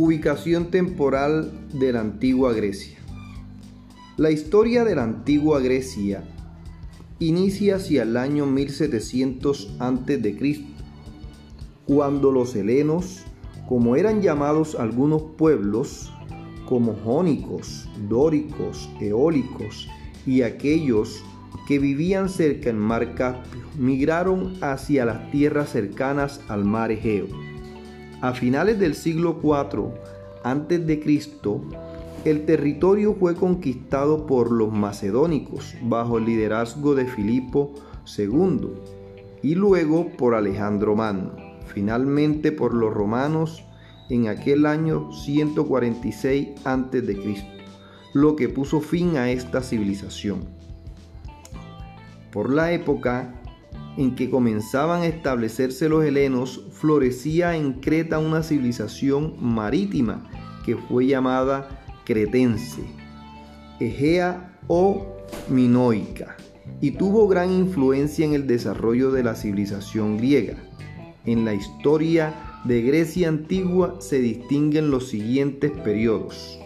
Ubicación temporal de la antigua Grecia. La historia de la antigua Grecia inicia hacia el año 1700 a.C., cuando los helenos, como eran llamados algunos pueblos, como jónicos, dóricos, eólicos y aquellos que vivían cerca del mar Caspio, migraron hacia las tierras cercanas al mar Egeo. A finales del siglo IV a.C., el territorio fue conquistado por los macedónicos bajo el liderazgo de Filipo II y luego por Alejandro Magno, finalmente por los romanos en aquel año 146 a.C., lo que puso fin a esta civilización. Por la época en que comenzaban a establecerse los helenos, florecía en Creta una civilización marítima que fue llamada cretense, Egea o minoica, y tuvo gran influencia en el desarrollo de la civilización griega. En la historia de Grecia antigua se distinguen los siguientes periodos.